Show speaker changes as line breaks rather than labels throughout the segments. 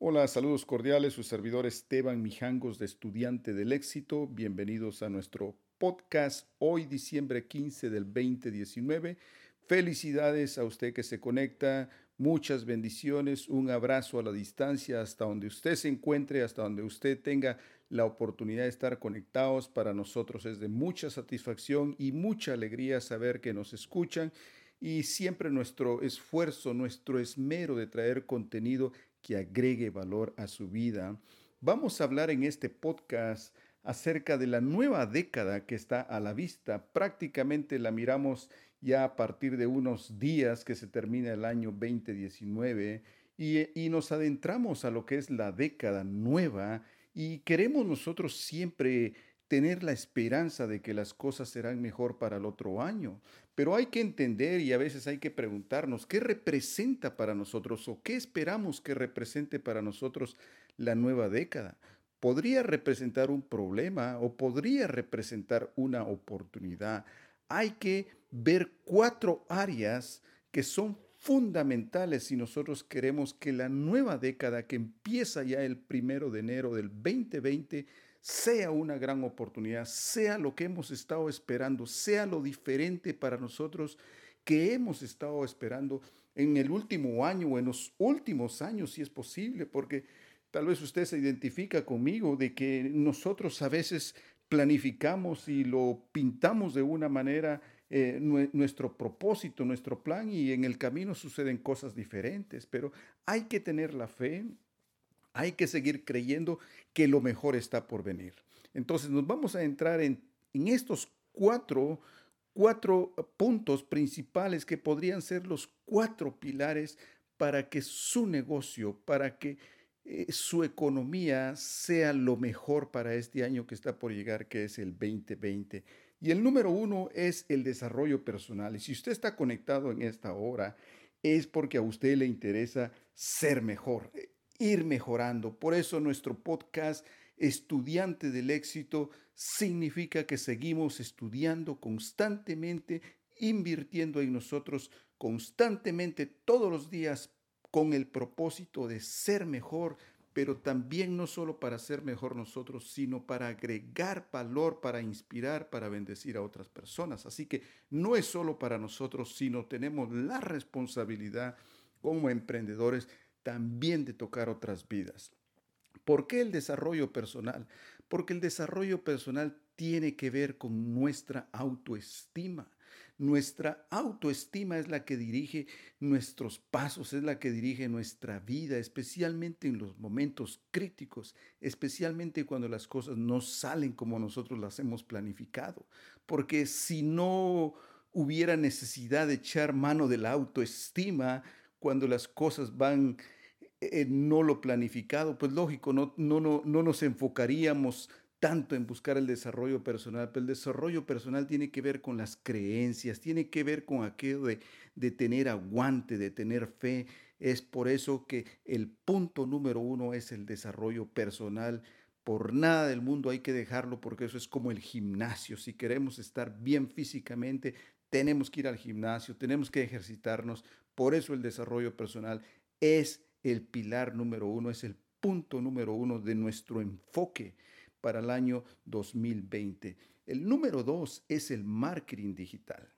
Hola, saludos cordiales, su servidor Esteban Mijangos de Estudiante del Éxito. Bienvenidos a nuestro podcast hoy, diciembre 15 del 2019. Felicidades a usted que se conecta, muchas bendiciones, un abrazo a la distancia hasta donde usted se encuentre, hasta donde usted tenga la oportunidad de estar conectados. Para nosotros es de mucha satisfacción y mucha alegría saber que nos escuchan y siempre nuestro esfuerzo, nuestro esmero de traer contenido que agregue valor a su vida. Vamos a hablar en este podcast acerca de la nueva década que está a la vista. Prácticamente la miramos ya a partir de unos días que se termina el año 2019 y, y nos adentramos a lo que es la década nueva y queremos nosotros siempre tener la esperanza de que las cosas serán mejor para el otro año. Pero hay que entender y a veces hay que preguntarnos qué representa para nosotros o qué esperamos que represente para nosotros la nueva década. Podría representar un problema o podría representar una oportunidad. Hay que ver cuatro áreas que son fundamentales si nosotros queremos que la nueva década que empieza ya el primero de enero del 2020 sea una gran oportunidad, sea lo que hemos estado esperando, sea lo diferente para nosotros que hemos estado esperando en el último año o en los últimos años, si es posible, porque tal vez usted se identifica conmigo de que nosotros a veces planificamos y lo pintamos de una manera eh, nuestro propósito, nuestro plan y en el camino suceden cosas diferentes, pero hay que tener la fe, hay que seguir creyendo que lo mejor está por venir. Entonces nos vamos a entrar en, estos cuatro, cuatro puntos principales que podrían ser los cuatro pilares para que su negocio, para que eh, su economía sea lo mejor para este año que está por llegar, que es el 2020. Y el número uno es el desarrollo personal. Y si usted está conectado en esta hora, es porque a usted le interesa ser mejor ir mejorando. Por eso nuestro podcast Estudiante del Éxito significa que seguimos estudiando constantemente, invirtiendo en nosotros constantemente todos los días con el propósito de ser mejor, pero también no solo para ser mejor nosotros, sino para agregar valor, para inspirar, para bendecir a otras personas. Así que no es solo para nosotros, sino tenemos la responsabilidad como emprendedores también de tocar otras vidas. ¿Por qué el desarrollo personal? Porque el desarrollo personal tiene que ver con nuestra autoestima. Nuestra autoestima es la que dirige nuestros pasos, es la que dirige nuestra vida, especialmente en los momentos críticos, especialmente cuando las cosas no salen como nosotros las hemos planificado. Porque si no hubiera necesidad de echar mano de la autoestima cuando las cosas van eh, no lo planificado, pues lógico, no, no, no, no nos enfocaríamos tanto en buscar el desarrollo personal, pero el desarrollo personal tiene que ver con las creencias, tiene que ver con aquello de, de tener aguante, de tener fe. Es por eso que el punto número uno es el desarrollo personal. Por nada del mundo hay que dejarlo porque eso es como el gimnasio. Si queremos estar bien físicamente, tenemos que ir al gimnasio, tenemos que ejercitarnos. Por eso el desarrollo personal es el pilar número uno, es el punto número uno de nuestro enfoque para el año 2020. El número dos es el marketing digital.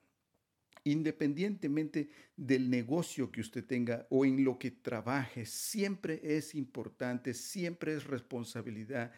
Independientemente del negocio que usted tenga o en lo que trabaje, siempre es importante, siempre es responsabilidad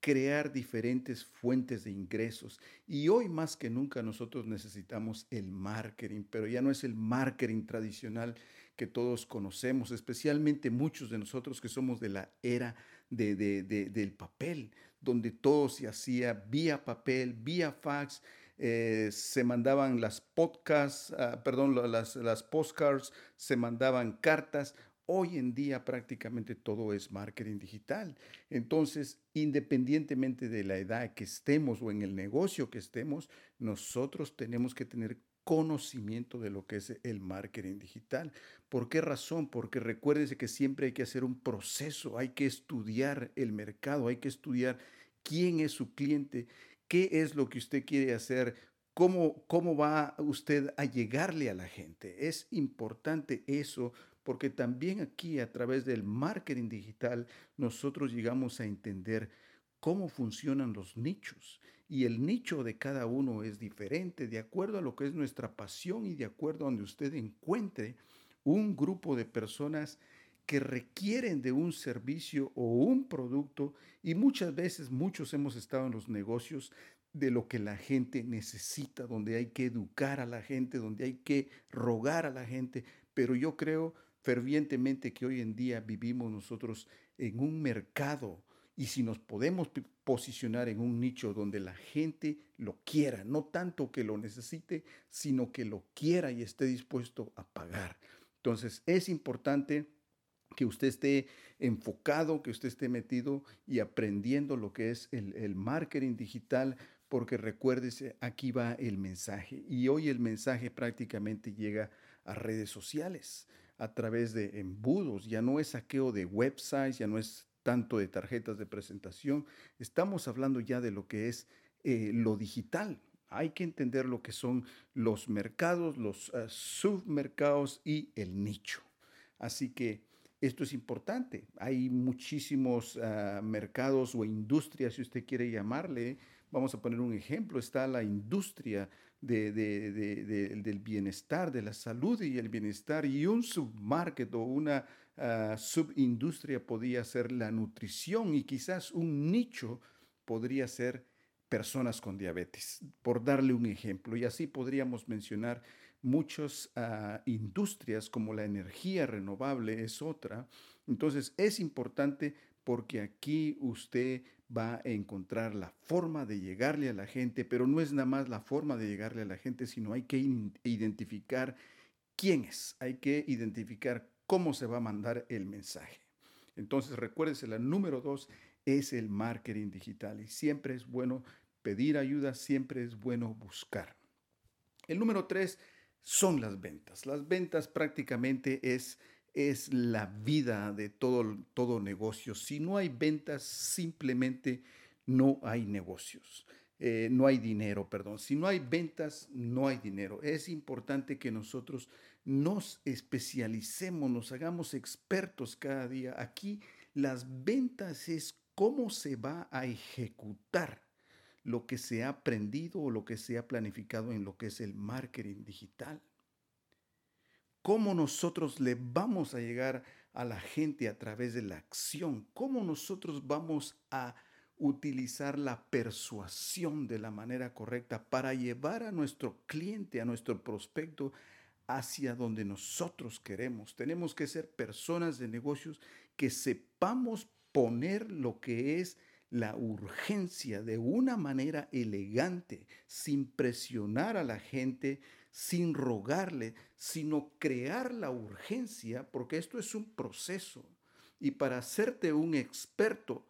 crear diferentes fuentes de ingresos. Y hoy más que nunca nosotros necesitamos el marketing, pero ya no es el marketing tradicional que todos conocemos, especialmente muchos de nosotros que somos de la era de, del papel, donde todo se hacía vía papel, vía fax, eh, se mandaban las podcasts, ah, perdón, las, las postcards, se mandaban cartas. Hoy en día prácticamente todo es marketing digital. Entonces, independientemente de la edad que estemos o en el negocio que estemos, nosotros tenemos que tener conocimiento de lo que es el marketing digital. ¿Por qué razón? Porque recuérdese que siempre hay que hacer un proceso, hay que estudiar el mercado, hay que estudiar quién es su cliente, qué es lo que usted quiere hacer, cómo, cómo va usted a llegarle a la gente. Es importante eso porque también aquí a través del marketing digital nosotros llegamos a entender cómo funcionan los nichos. Y el nicho de cada uno es diferente de acuerdo a lo que es nuestra pasión y de acuerdo a donde usted encuentre un grupo de personas que requieren de un servicio o un producto y muchas veces muchos hemos estado en los negocios de lo que la gente necesita, donde hay que educar a la gente, donde hay que rogar a la gente, pero yo creo fervientemente que hoy en día vivimos nosotros en un mercado y si nos podemos posicionar en un nicho donde la gente lo quiera, no tanto que lo necesite, sino que lo quiera y esté dispuesto a pagar. Entonces es importante que usted esté enfocado, que usted esté metido y aprendiendo lo que es el, marketing digital, porque recuérdese, aquí va el mensaje. Y hoy el mensaje prácticamente llega a redes sociales a través de embudos. Ya no es saqueo de websites, ya no es tanto de tarjetas de presentación. Estamos hablando ya de lo que es eh, lo digital. Hay que entender lo que son los mercados, los ah, submercados y el nicho. Así que esto es importante. Hay muchísimos ah, mercados o industrias, si usted quiere llamarle, Vamos a poner un ejemplo, está la industria del bienestar, de la salud y el bienestar, y un submarket o una ah, subindustria podría ser la nutrición y quizás un nicho podría ser personas con diabetes, por darle un ejemplo. Y así podríamos mencionar muchas ah, industrias como la energía renovable es otra. Entonces es importante porque aquí usted va a encontrar la forma de llegarle a la gente, pero no es nada más la forma de llegarle a la gente, sino hay que identificar quién es, hay que identificar cómo se va a mandar el mensaje. Entonces, recuérdese, la número dos es el marketing digital y siempre es bueno pedir ayuda, siempre es bueno buscar. El número tres son las ventas. Las ventas prácticamente es es la vida de todo, todo negocio. Si no hay ventas, simplemente no hay negocios. Eh, no hay dinero, perdón. Si no hay ventas, no hay dinero. Es importante que nosotros nos especialicemos, nos hagamos expertos cada día. Aquí las ventas es cómo se va a ejecutar lo que se ha aprendido o lo que se ha planificado en lo que es el marketing digital cómo nosotros le vamos a llegar a la gente a través de la acción, cómo nosotros vamos a utilizar la persuasión de la manera correcta para llevar a nuestro cliente, a nuestro prospecto hacia donde nosotros queremos. Tenemos que ser personas de negocios que sepamos poner lo que es la urgencia de una manera elegante, sin presionar a la gente, sin rogarle, sino crear la urgencia, porque esto es un proceso. Y para hacerte un experto,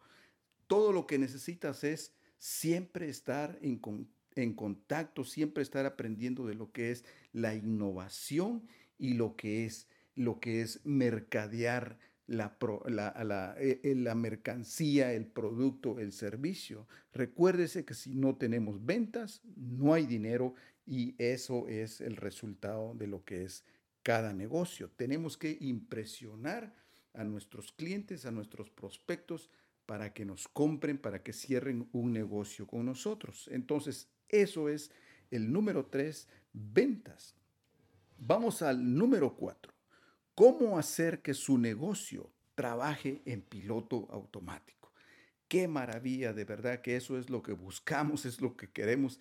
todo lo que necesitas es siempre estar en, contacto, siempre estar aprendiendo de lo que es la innovación y lo que es, lo que es mercadear la, la, e, e, la, mercancía, el producto, el servicio. Recuérdese que si no tenemos ventas, no hay dinero y eso es el resultado de lo que es cada negocio. Tenemos que impresionar a nuestros clientes, a nuestros prospectos, para que nos compren, para que cierren un negocio con nosotros. Entonces, eso es el número tres, ventas. Vamos al número cuatro. ¿Cómo hacer que su negocio trabaje en piloto automático? Qué maravilla, de verdad que eso es lo que buscamos, es lo que queremos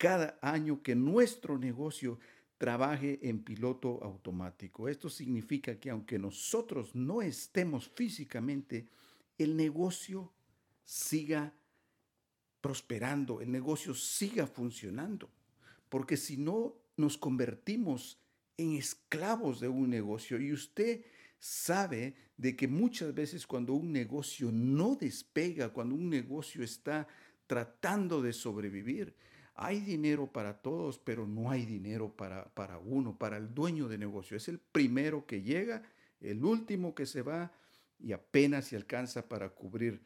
cada año que nuestro negocio trabaje en piloto automático. Esto significa que aunque nosotros no estemos físicamente, el negocio siga prosperando, el negocio siga funcionando. Porque si no, nos convertimos en esclavos de un negocio. Y usted sabe de que muchas veces cuando un negocio no despega, cuando un negocio está tratando de sobrevivir, hay dinero para todos, pero no hay dinero para, para uno, para el dueño de negocio. Es el primero que llega, el último que se va y apenas se alcanza para cubrir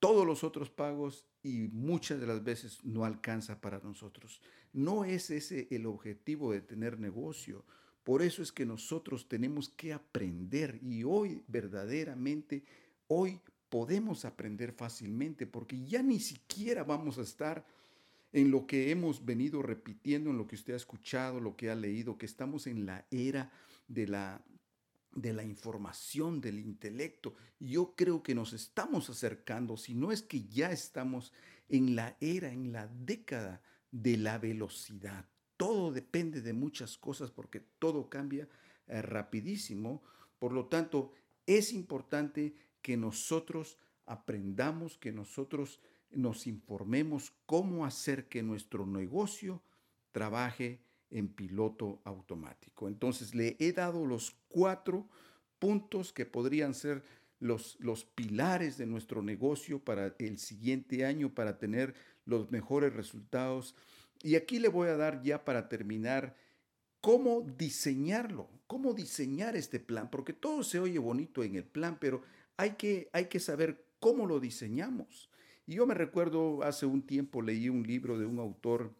todos los otros pagos y muchas de las veces no alcanza para nosotros. No es ese el objetivo de tener negocio, Por eso es que nosotros tenemos que aprender y hoy verdaderamente, hoy podemos aprender fácilmente porque ya ni siquiera vamos a estar en lo que hemos venido repitiendo, en lo que usted ha escuchado, lo que ha leído, que estamos en la era de la de la información, del intelecto. Yo creo que nos estamos acercando, si no es que ya estamos en la era, en la década de la velocidad. Todo depende de muchas cosas porque todo cambia eh, rapidísimo. Por lo tanto, es importante que nosotros aprendamos, que nosotros nos informemos cómo hacer que nuestro negocio trabaje en piloto automático. Entonces le he dado los cuatro puntos que podrían ser los, los pilares de nuestro negocio para el siguiente año, para tener los mejores resultados. Y aquí le voy a dar ya para terminar cómo diseñarlo, cómo diseñar este plan, porque todo se oye bonito en el plan, pero hay que, hay que saber cómo lo diseñamos. Y yo me recuerdo hace un tiempo leí un libro de un autor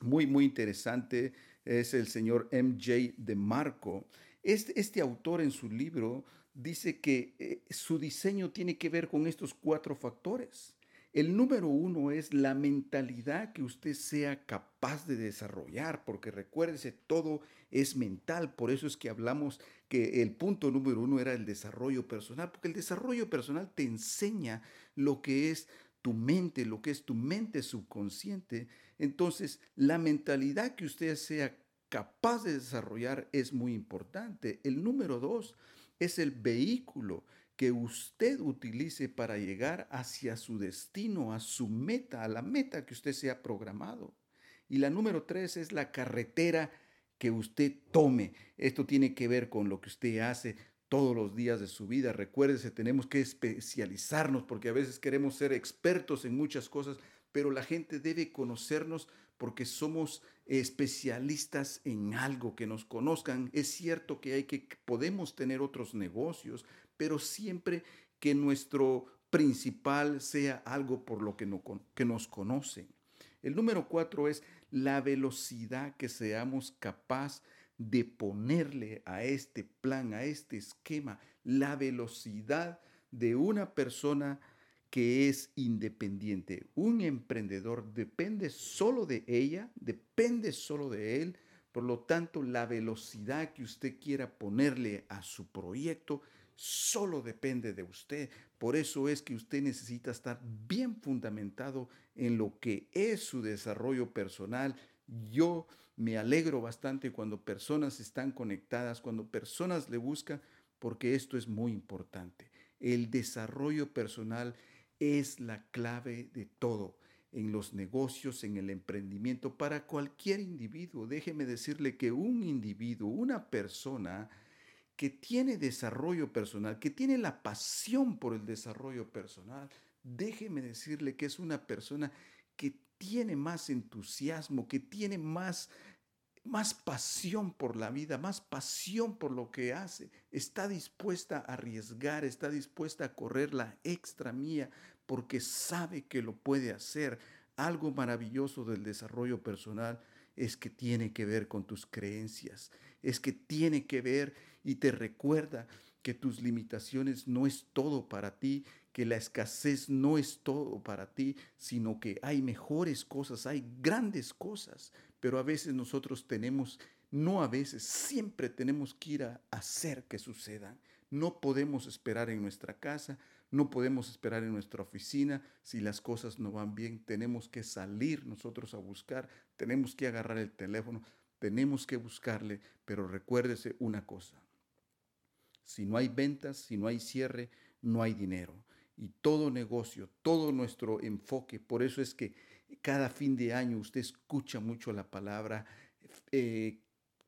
muy, muy interesante, es el señor MJ de Marco. Este, este autor en su libro dice que eh, su diseño tiene que ver con estos cuatro factores. El número uno es la mentalidad que usted sea capaz de desarrollar, porque recuérdese, todo es mental, por eso es que hablamos que el punto número uno era el desarrollo personal, porque el desarrollo personal te enseña lo que es tu mente, lo que es tu mente subconsciente, entonces la mentalidad que usted sea capaz de desarrollar es muy importante. El número dos es el vehículo que usted utilice para llegar hacia su destino, a su meta, a la meta que usted se ha programado. Y la número tres es la carretera que usted tome. Esto tiene que ver con lo que usted hace todos los días de su vida. Recuérdese, tenemos que especializarnos porque a veces queremos ser expertos en muchas cosas, pero la gente debe conocernos porque somos especialistas en algo que nos conozcan. Es cierto que hay que podemos tener otros negocios, pero siempre que nuestro principal sea algo por lo que, no, que nos conocen. El número cuatro es la velocidad que seamos capaz de ponerle a este plan, a este esquema, la velocidad de una persona que es independiente. Un emprendedor depende solo de ella, depende solo de él. Por lo tanto, la velocidad que usted quiera ponerle a su proyecto solo depende de usted. Por eso es que usted necesita estar bien fundamentado en lo que es su desarrollo personal. Yo me alegro bastante cuando personas están conectadas, cuando personas le buscan, porque esto es muy importante. El desarrollo personal es la clave de todo en los negocios, en el emprendimiento, para cualquier individuo. Déjeme decirle que un individuo, una persona que tiene desarrollo personal, que tiene la pasión por el desarrollo personal, déjeme decirle que es una persona tiene más entusiasmo, que tiene más, más pasión por la vida, más pasión por lo que hace, está dispuesta a arriesgar, está dispuesta a correr la extra mía porque sabe que lo puede hacer. Algo maravilloso del desarrollo personal es que tiene que ver con tus creencias, es que tiene que ver y te recuerda que tus limitaciones no es todo para ti, que la escasez no es todo para ti, sino que hay mejores cosas, hay grandes cosas, pero a veces nosotros tenemos, no a veces, siempre tenemos que ir a hacer que sucedan. No podemos esperar en nuestra casa, no podemos esperar en nuestra oficina si las cosas no van bien. Tenemos que salir nosotros a buscar, tenemos que agarrar el teléfono, tenemos que buscarle, pero recuérdese una cosa. Si no hay ventas, si no hay cierre, no hay dinero y todo negocio, todo nuestro enfoque. Por eso es que cada fin de año usted escucha mucho la palabra eh,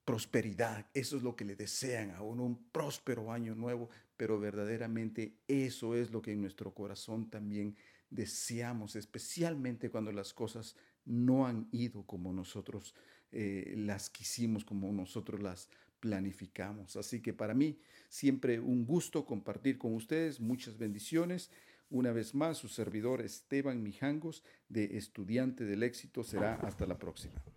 prosperidad. Eso es lo que le desean a uno, un próspero año nuevo, pero verdaderamente eso es lo que en nuestro corazón también deseamos, especialmente cuando las cosas no han ido como nosotros eh, las quisimos, como nosotros las planificamos. Así que para mí siempre un gusto compartir con ustedes. Muchas bendiciones. Una vez más, su servidor Esteban Mijangos, de Estudiante del Éxito, será hasta la próxima.